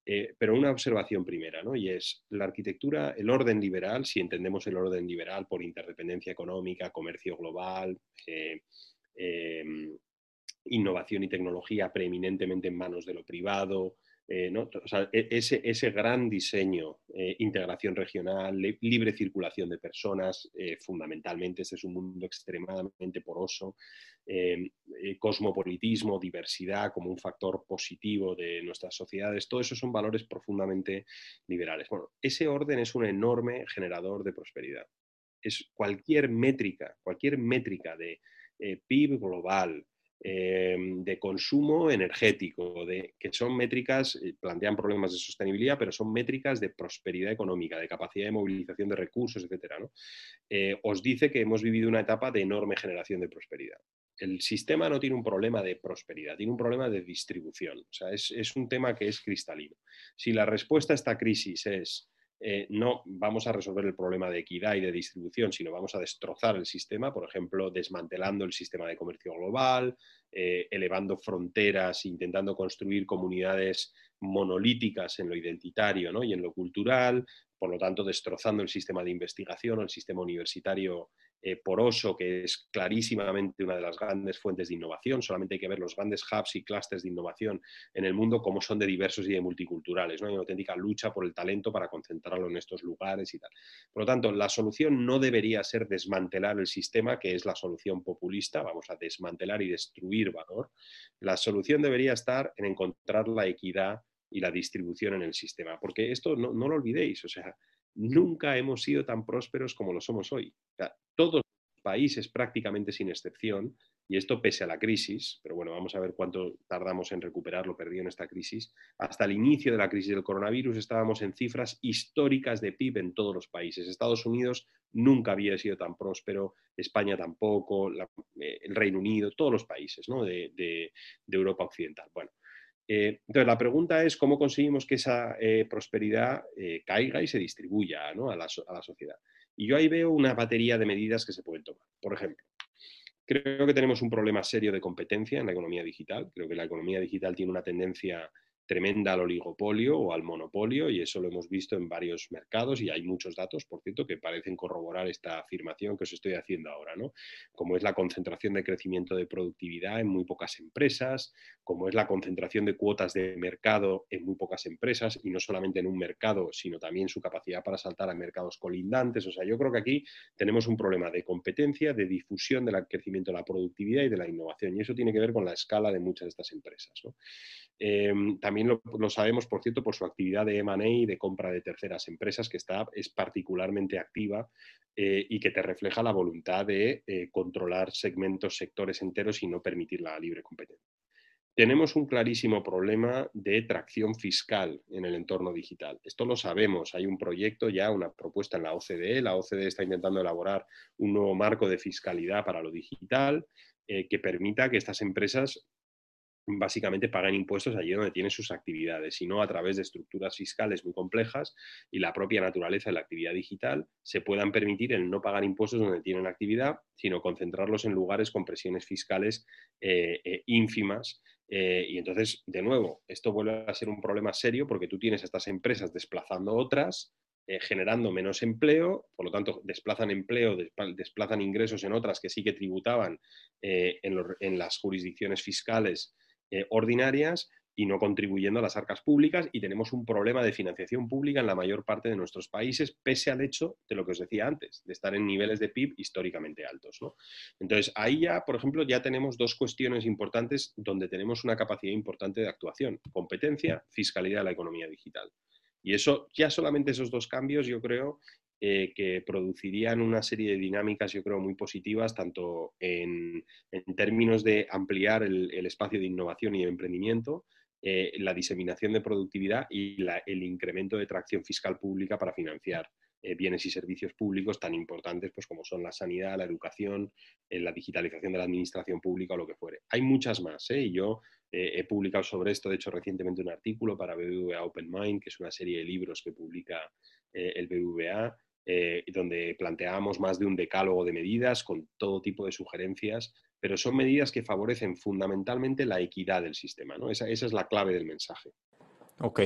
C: Eh, pero una observación primera, ¿no? y es la arquitectura, el orden liberal, si entendemos el orden liberal por interdependencia económica, comercio global, eh, em, innovación y tecnología preeminentemente en manos de lo privado, eh, e, ese, ese, gran diseño, eh, integración regional, libre circulación de personas, eh, fundamentalmente, este es un mundo extremadamente poroso, cosmopolitismo, diversidad como un factor positivo de nuestras sociedades, todo eso son valores profundamente liberales. Bueno, ese orden es un enorme generador de prosperidad. Es cualquier métrica, cualquier métrica de PIB global, Em, de consumo energético, de, que son métricas, eh, plantean problemas de sostenibilidad, pero son métricas de prosperidad económica, de capacidad de movilización de recursos, etc. Eh, os dice que hemos vivido una etapa de enorme generación de prosperidad. El sistema no tiene un problema de prosperidad, tiene un problema de distribución. O sea, es, es un tema que es cristalino. Si la respuesta a esta crisis es eh, no vamos a resolver el problema de equidad y de distribución, sino vamos a destrozar el sistema, por ejemplo, desmantelando el sistema de comercio global, eh, elevando fronteras, intentando construir comunidades monolíticas en lo identitario y en lo cultural, por lo tanto, destrozando el sistema de investigación o el sistema universitario eh, poroso, que es clarísimamente una de las grandes fuentes de innovación. Solamente hay que ver los grandes hubs y clusters de innovación en el mundo, como son de diversos y de multiculturales. ¿no? Hay una auténtica lucha por el talento para concentrarlo en estos lugares y tal. Por lo tanto, la solución no debería ser desmantelar el sistema, que es la solución populista. Vamos a desmantelar y destruir valor. La solución debería estar en encontrar la equidad y la distribución en el sistema. Porque esto no, no lo olvidéis, o sea, nunca hemos sido tan prósperos como lo somos hoy. todos los países, prácticamente sin excepción, y esto pese a la crisis, pero bueno, vamos a ver cuánto tardamos en recuperar lo perdido en esta crisis, hasta el inicio de la crisis del coronavirus estábamos en cifras históricas de PIB en todos los países. Estados Unidos nunca había sido tan próspero, España tampoco, eh, el Reino Unido, todos los países de, de Europa Occidental. Bueno, eh, entonces, la pregunta es cómo conseguimos que esa eh, prosperidad eh, caiga y se distribuya a, la, sociedad. Y yo ahí veo una batería de medidas que se pueden tomar. Por ejemplo, creo que tenemos un problema serio de competencia en la economía digital. Creo que la economía digital tiene una tendencia tremenda al oligopolio o al monopolio y eso lo hemos visto en varios mercados y hay muchos datos, por cierto, que parecen corroborar esta afirmación que os estoy haciendo ahora, ¿no? Como es la concentración de crecimiento de productividad en muy pocas empresas, como es la concentración de cuotas de mercado en muy pocas empresas y no solamente en un mercado, sino también su capacidad para saltar a mercados colindantes. O sea, yo creo que aquí tenemos un problema de competencia, de difusión del crecimiento de la productividad y de la innovación y eso tiene que ver con la escala de muchas de estas empresas. ¿no? Em, también lo, sabemos, por cierto, por su actividad de M&A y de compra de terceras empresas, que está, es particularmente activa eh, y que te refleja la voluntad de eh, controlar segmentos, sectores enteros y no permitir la libre competencia. Tenemos un clarísimo problema de tracción fiscal en el entorno digital. Esto lo sabemos. Hay un proyecto ya, una propuesta en la OCDE. La OCDE está intentando elaborar un nuevo marco de fiscalidad para lo digital eh, que permita que estas empresas básicamente pagan impuestos allí donde tienen sus actividades y no a través de estructuras fiscales muy complejas y la propia naturaleza de la actividad digital se puedan permitir el no pagar impuestos donde tienen actividad, sino concentrarlos en lugares con presiones fiscales eh, eh, ínfimas. Eh, y entonces, de nuevo, esto vuelve a ser un problema serio porque tú tienes estas empresas desplazando otras, generando menos empleo, por lo tanto desplazan empleo, desplazan ingresos en otras que sí que tributaban en, las jurisdicciones fiscales eh, ordinarias y no contribuyendo a las arcas públicas y tenemos un problema de financiación pública en la mayor parte de nuestros países, pese al hecho de lo que os decía antes, de estar en niveles de PIB históricamente altos. Entonces, ahí ya, por ejemplo, ya tenemos dos cuestiones importantes donde tenemos una capacidad importante de actuación, competencia, fiscalidad de la economía digital. Y eso, ya solamente esos dos cambios, yo creo eh, que producirían una serie de dinámicas, yo creo, muy positivas, tanto en, términos de ampliar el, espacio de innovación y de emprendimiento, eh, la diseminación de productividad y el incremento de tracción fiscal pública para financiar eh, bienes y servicios públicos tan importantes pues, como son la sanidad, la educación, la digitalización de la administración pública o lo que fuere. Hay muchas más, y yo he publicado sobre esto, de hecho, recientemente un artículo para BBVA Open Mind, que es una serie de libros que publica el BBVA, eh, donde planteamos más de un decálogo de medidas con todo tipo de sugerencias, pero son medidas que favorecen fundamentalmente la equidad del sistema. ¿no? Esa, esa es la clave del mensaje.
A: Ok,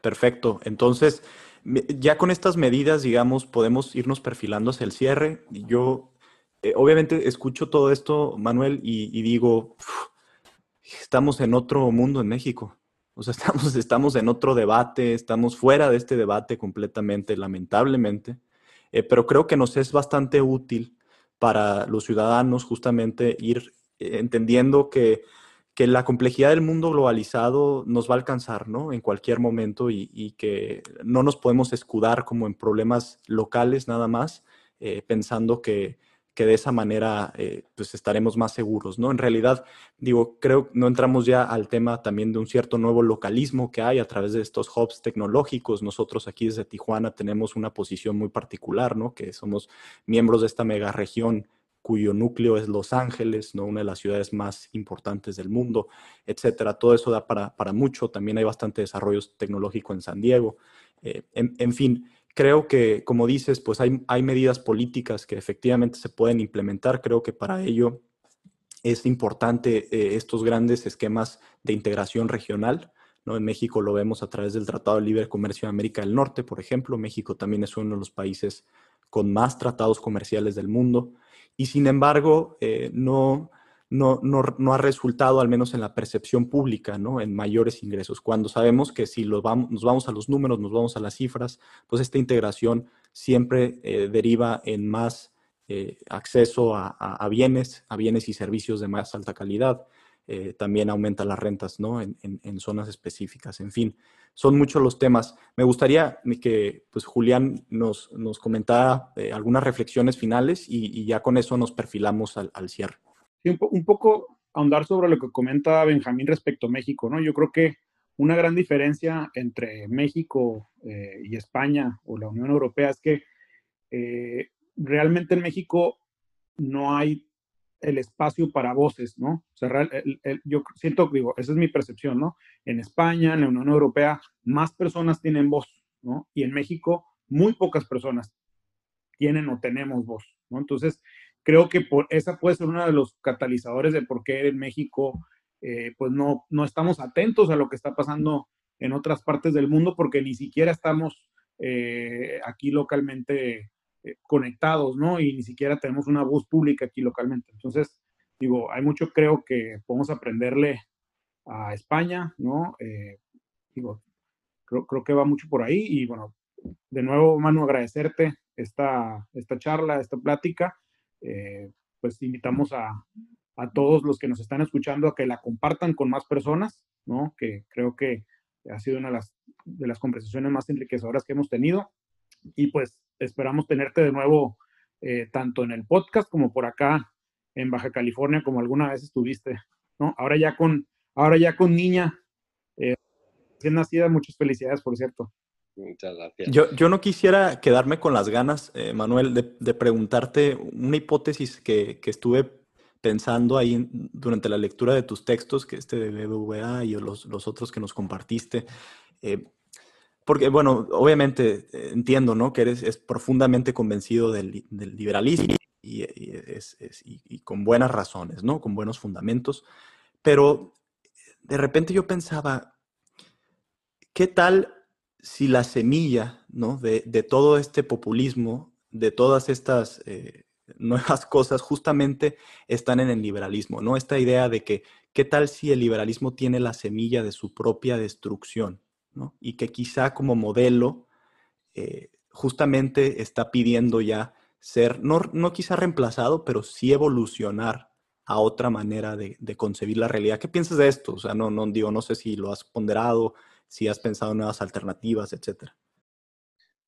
A: perfecto. Entonces, ya con estas medidas, digamos, podemos irnos perfilando hacia el cierre. Yo eh, obviamente escucho todo esto, Manuel, y, digo, estamos en otro mundo en México. O sea, estamos, estamos en otro debate, estamos fuera de este debate completamente, lamentablemente. Eh, pero creo que nos es bastante útil para los ciudadanos justamente ir eh, entendiendo que, la complejidad del mundo globalizado nos va a alcanzar, ¿no? En cualquier momento y, que no nos podemos escudar como en problemas locales nada más, pensando que, que de esa manera eh, pues estaremos más seguros, ¿no? En realidad, digo, creo no entramos ya al tema también de un cierto nuevo localismo que hay a través de estos hubs tecnológicos. Nosotros aquí desde Tijuana tenemos una posición muy particular, ¿no? Que somos miembros de esta mega región cuyo núcleo es Los Ángeles, ¿no? una de las ciudades más importantes del mundo, etcétera. Todo eso da para, para mucho. También hay bastante desarrollo tecnológico en San Diego. Eh, en, fin, creo que, como dices, pues hay, hay medidas políticas que efectivamente se pueden implementar. Creo que para ello es importante eh, estos grandes esquemas de integración regional. ¿no? En México lo vemos a través del Tratado de Libre Comercio de América del Norte, por ejemplo. México también es uno de los países con más tratados comerciales del mundo. Y sin embargo, eh, no, no, no, ha resultado, al menos en la percepción pública, ¿no? en mayores ingresos. Cuando sabemos que si nos vamos a los números, nos vamos a las cifras, pues esta integración siempre eh, deriva en más eh, acceso a, bienes, a bienes y servicios de más alta calidad. Eh, también aumenta las rentas ¿no? en, zonas específicas. En fin, son muchos los temas. Me gustaría que pues, Julián nos, nos comentara algunas reflexiones finales y, ya con eso nos perfilamos al, al cierre
B: un, poco ahondar sobre lo que comenta Benjamín respecto a México, ¿no? Yo creo que una gran diferencia entre México eh, y España o la Unión Europea es que eh, realmente en México no hay el espacio para voces, ¿no? O sea, yo siento, digo, esa es mi percepción, ¿no? En España, en la Unión Europea, más personas tienen voz, ¿no? Y en México, muy pocas personas tienen o tenemos voz, ¿no? Entonces, creo que por, esa puede ser uno de los catalizadores de por qué en México eh, pues no, no estamos atentos a lo que está pasando en otras partes del mundo porque ni siquiera estamos eh, aquí localmente eh, conectados, ¿no? Y ni siquiera tenemos una voz pública aquí localmente. Entonces, digo, hay mucho creo que podemos aprenderle a España, ¿no? digo, creo, creo que va mucho por ahí y bueno, de nuevo, Manu, agradecerte esta, esta charla, esta plática eh, pues invitamos a, a, todos los que nos están escuchando a que la compartan con más personas, ¿no? Que creo que ha sido una de las, conversaciones más enriquecedoras que hemos tenido. Y pues esperamos tenerte de nuevo eh, tanto en el podcast como por acá en Baja California, como alguna vez estuviste, ¿no? Ahora ya con, ahora ya con niña, eh, recién nacida, muchas felicidades, por cierto.
A: Muchas gracias. Yo, no quisiera quedarme con las ganas, eh, Manuel, de, preguntarte una hipótesis que, estuve pensando ahí durante la lectura de tus textos, que este de BBVA y los, otros que nos compartiste. Eh, porque, bueno, obviamente eh, entiendo, ¿no? Que eres es profundamente convencido del, liberalismo y, y, con buenas razones, ¿no? Con buenos fundamentos. Pero de repente yo pensaba, ¿qué tal si la semilla ¿no? de, todo este populismo, de todas estas eh, nuevas cosas, justamente están en el liberalismo, ¿no? Esta idea de que, ¿qué tal si el liberalismo tiene la semilla de su propia destrucción, ¿no? Y que quizá como modelo eh, justamente está pidiendo ya ser, no, no quizá reemplazado, pero sí evolucionar a otra manera de, de, concebir la realidad. ¿Qué piensas de esto? O sea, no, no digo, no sé si lo has ponderado, si has pensado en nuevas alternativas, etcétera.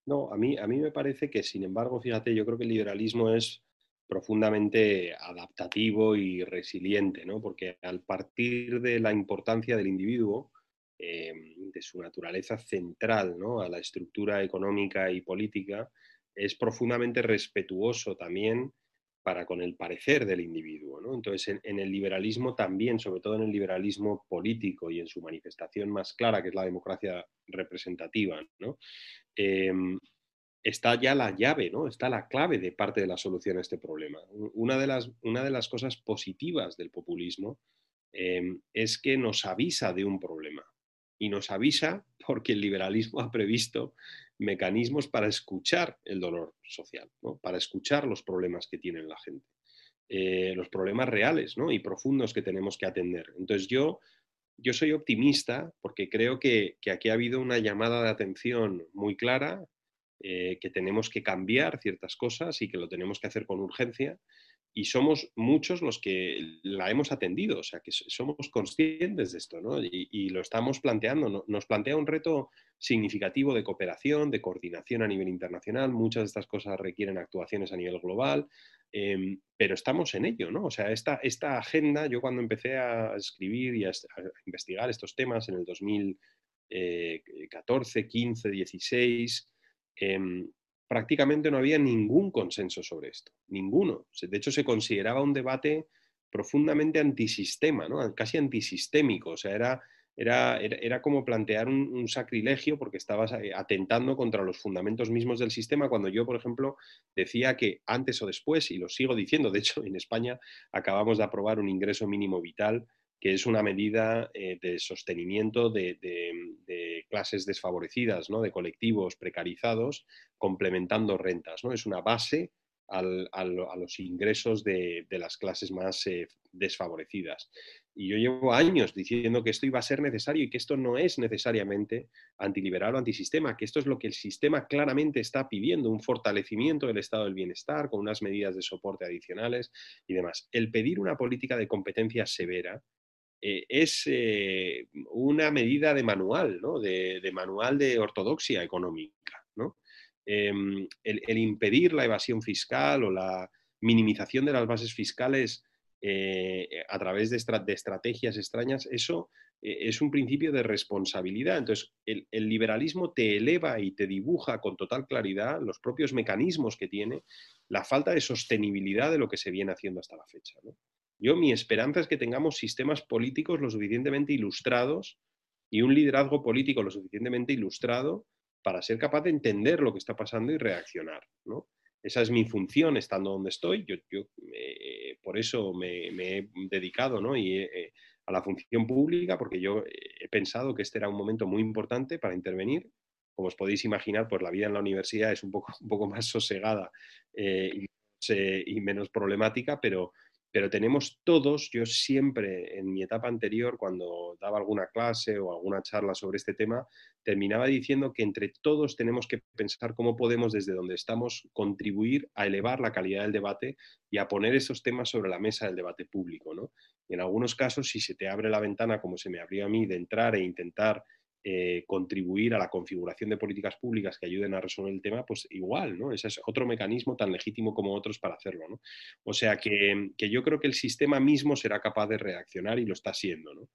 C: No, a mí, a mí me parece que, sin embargo, fíjate, yo creo que el liberalismo es profundamente adaptativo y resiliente, ¿no? Porque al partir de la importancia del individuo, eh, de su naturaleza central ¿no? a la estructura económica y política, es profundamente respetuoso también para con el parecer del individuo. ¿no? Entonces, en, el liberalismo también, sobre todo en el liberalismo político y en su manifestación más clara, que es la democracia representativa, ¿no? Em, está ya la llave, ¿no? está la clave de parte de la solución a este problema. Una de las, una de las cosas positivas del populismo em, es que nos avisa de un problema. Y nos avisa porque el liberalismo ha previsto mecanismos para escuchar el dolor social, para escuchar los problemas que tiene la gente. eh, los problemas reales y profundos que tenemos que atender. Entonces yo, yo soy optimista porque creo que, aquí ha habido una llamada de atención muy clara, eh, que tenemos que cambiar ciertas cosas y que lo tenemos que hacer con urgencia y somos muchos los que la hemos atendido, o sea, que somos conscientes de esto, ¿no? Y, lo estamos planteando, nos plantea un reto significativo de cooperación, de coordinación a nivel internacional, muchas de estas cosas requieren actuaciones a nivel global, em, pero estamos en ello, ¿no? O sea, esta, esta agenda, yo cuando empecé a escribir y a, investigar estos temas en el 2014, 15, 16, prácticamente no había ningún consenso sobre esto, ninguno. De hecho, se consideraba un debate profundamente antisistema, ¿no? casi antisistémico, o sea, era, era, era, como plantear un, sacrilegio porque estabas eh, atentando contra los fundamentos mismos del sistema cuando yo, por ejemplo, decía que antes o después, y lo sigo diciendo, de hecho, en España acabamos de aprobar un ingreso mínimo vital que es una medida eh, de sostenimiento de, clases desfavorecidas, ¿no? de colectivos precarizados, complementando rentas. ¿no? Es una base a los ingresos de, las clases más eh, desfavorecidas. Y yo llevo años diciendo que esto iba a ser necesario y que esto no es necesariamente antiliberal o antisistema, que esto es lo que el sistema claramente está pidiendo, un fortalecimiento del estado del bienestar con unas medidas de soporte adicionales y demás. El pedir una política de competencia severa eh, es eh, una medida de manual, ¿no? de, manual de ortodoxia económica. ¿no? Em, el, impedir la evasión fiscal o la minimización de las bases fiscales eh, a través de, estrategias extrañas, eso es un principio de responsabilidad. Entonces, el, el, liberalismo te eleva y te dibuja con total claridad los propios mecanismos que tiene, la falta de sostenibilidad de lo que se viene haciendo hasta la fecha. ¿no? Yo mi esperanza es que tengamos sistemas políticos lo suficientemente ilustrados y un liderazgo político lo suficientemente ilustrado para ser capaz de entender lo que está pasando y reaccionar. ¿no? Esa es mi función estando donde estoy. Yo, por eso me, he dedicado ¿no? y, eh, a la función pública, porque yo he pensado que este era un momento muy importante para intervenir. Como os podéis imaginar, pues la vida en la universidad es un poco, un poco más sosegada eh, y menos problemática, pero, pero tenemos todos, yo siempre en mi etapa anterior, cuando daba alguna clase o alguna charla sobre este tema, terminaba diciendo que entre todos tenemos que pensar cómo podemos desde donde estamos contribuir a elevar la calidad del debate y a poner esos temas sobre la mesa del debate público. ¿no? en algunos casos, si se te abre la ventana, como se me abrió a mí, de entrar e intentar eh, contribuir a la configuración de políticas públicas que ayuden a resolver el tema, pues igual, ¿no? Ese es otro mecanismo tan legítimo como otros para hacerlo, ¿no? O sea que, yo creo que el sistema mismo será capaz de reaccionar y lo está haciendo, ¿no?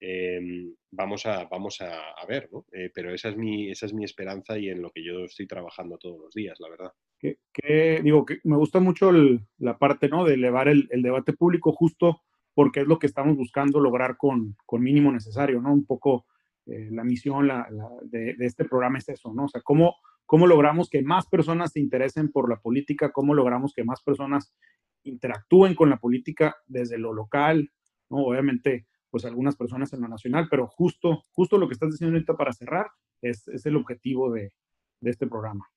C: Em, vamos a, vamos a, ver, ¿no? Eh, pero esa es, mi, esa es mi esperanza y en lo que yo estoy trabajando todos los días, la verdad.
B: Que, digo, que me gusta mucho la parte, ¿no? De elevar el, debate público justo porque es lo que estamos buscando lograr con, con mínimo necesario, ¿no? Un poco eh, la misión de, este programa es eso, ¿no? O sea, ¿cómo, cómo logramos que más personas se interesen por la política, cómo logramos que más personas interactúen con la política desde lo local, ¿no? Obviamente, pues algunas personas en lo nacional, pero justo, justo lo que estás diciendo ahorita para cerrar es, es el objetivo de, de este programa.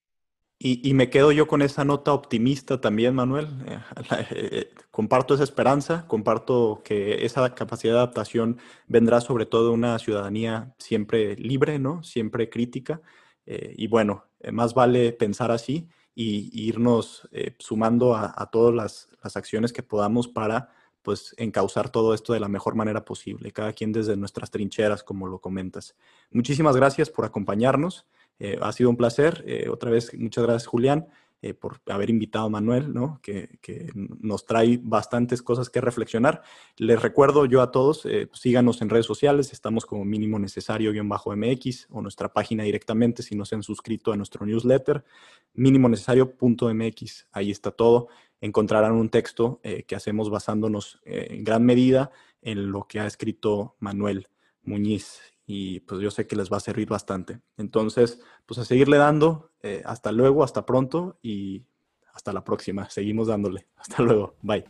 A: Y, me quedo yo con esa nota optimista también, Manuel. Eh, eh, comparto esa esperanza, comparto que esa capacidad de adaptación vendrá sobre todo de una ciudadanía siempre libre, ¿no? Siempre crítica. Eh, y bueno, más vale pensar así y, irnos sumando a, todas las, las, acciones que podamos para pues encauzar todo esto de la mejor manera posible, cada quien desde nuestras trincheras, como lo comentas. Muchísimas gracias por acompañarnos. Eh, ha sido un placer. Eh, otra vez, muchas gracias, Julián, eh, por haber invitado a Manuel, ¿no? que, que, nos trae bastantes cosas que reflexionar. Les recuerdo yo a todos, síganos en redes sociales, estamos como mínimo necesario-mx o nuestra página directamente si no se han suscrito a nuestro newsletter, mínimo necesario.mx. Ahí está todo. Encontrarán un texto que hacemos basándonos en gran medida en lo que ha escrito Manuel Muñiz y pues yo sé que les va a servir bastante. Entonces, pues a seguirle dando. Eh, hasta luego, hasta pronto y hasta la próxima. Seguimos dándole. Hasta luego. Bye.